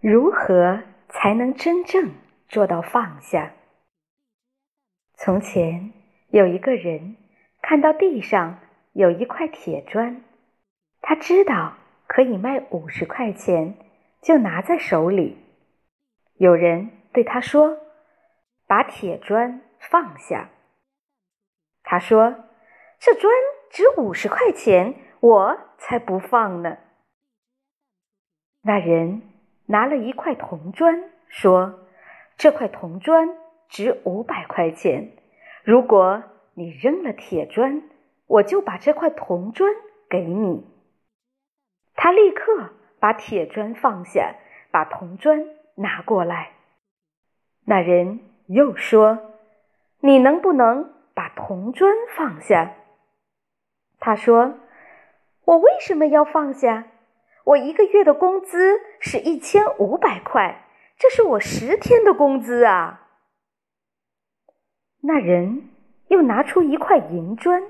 如何才能真正做到放下？从前有一个人看到地上有一块铁砖，他知道可以卖五十块钱，就拿在手里。有人对他说：“把铁砖放下。”他说：“这砖值五十块钱，我才不放呢。”那人。拿了一块铜砖，说：“这块铜砖值五百块钱。如果你扔了铁砖，我就把这块铜砖给你。”他立刻把铁砖放下，把铜砖拿过来。那人又说：“你能不能把铜砖放下？”他说：“我为什么要放下？”我一个月的工资是一千五百块，这是我十天的工资啊！那人又拿出一块银砖，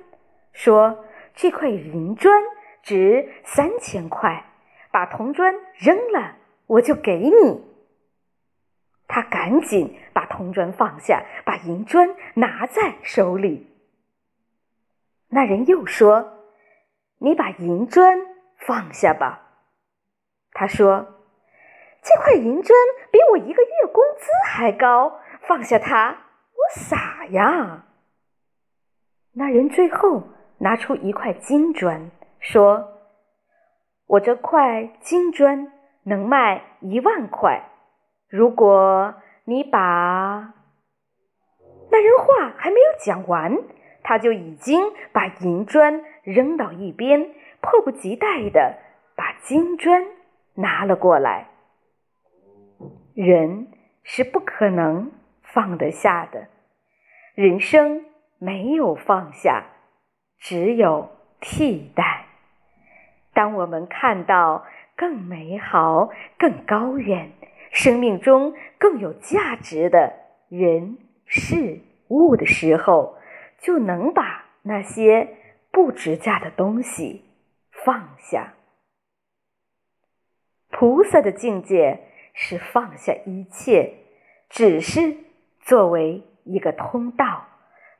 说：“这块银砖值三千块，把铜砖扔了，我就给你。”他赶紧把铜砖放下，把银砖拿在手里。那人又说：“你把银砖放下吧。”他说：“这块银砖比我一个月工资还高，放下它，我傻呀。”那人最后拿出一块金砖，说：“我这块金砖能卖一万块，如果你把……”那人话还没有讲完，他就已经把银砖扔到一边，迫不及待的把金砖。拿了过来，人是不可能放得下的，人生没有放下，只有替代。当我们看到更美好、更高远、生命中更有价值的人事物的时候，就能把那些不值价的东西放下。菩萨的境界是放下一切，只是作为一个通道，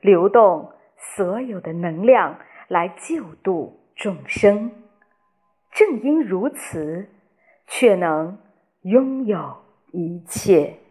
流动所有的能量来救度众生。正因如此，却能拥有一切。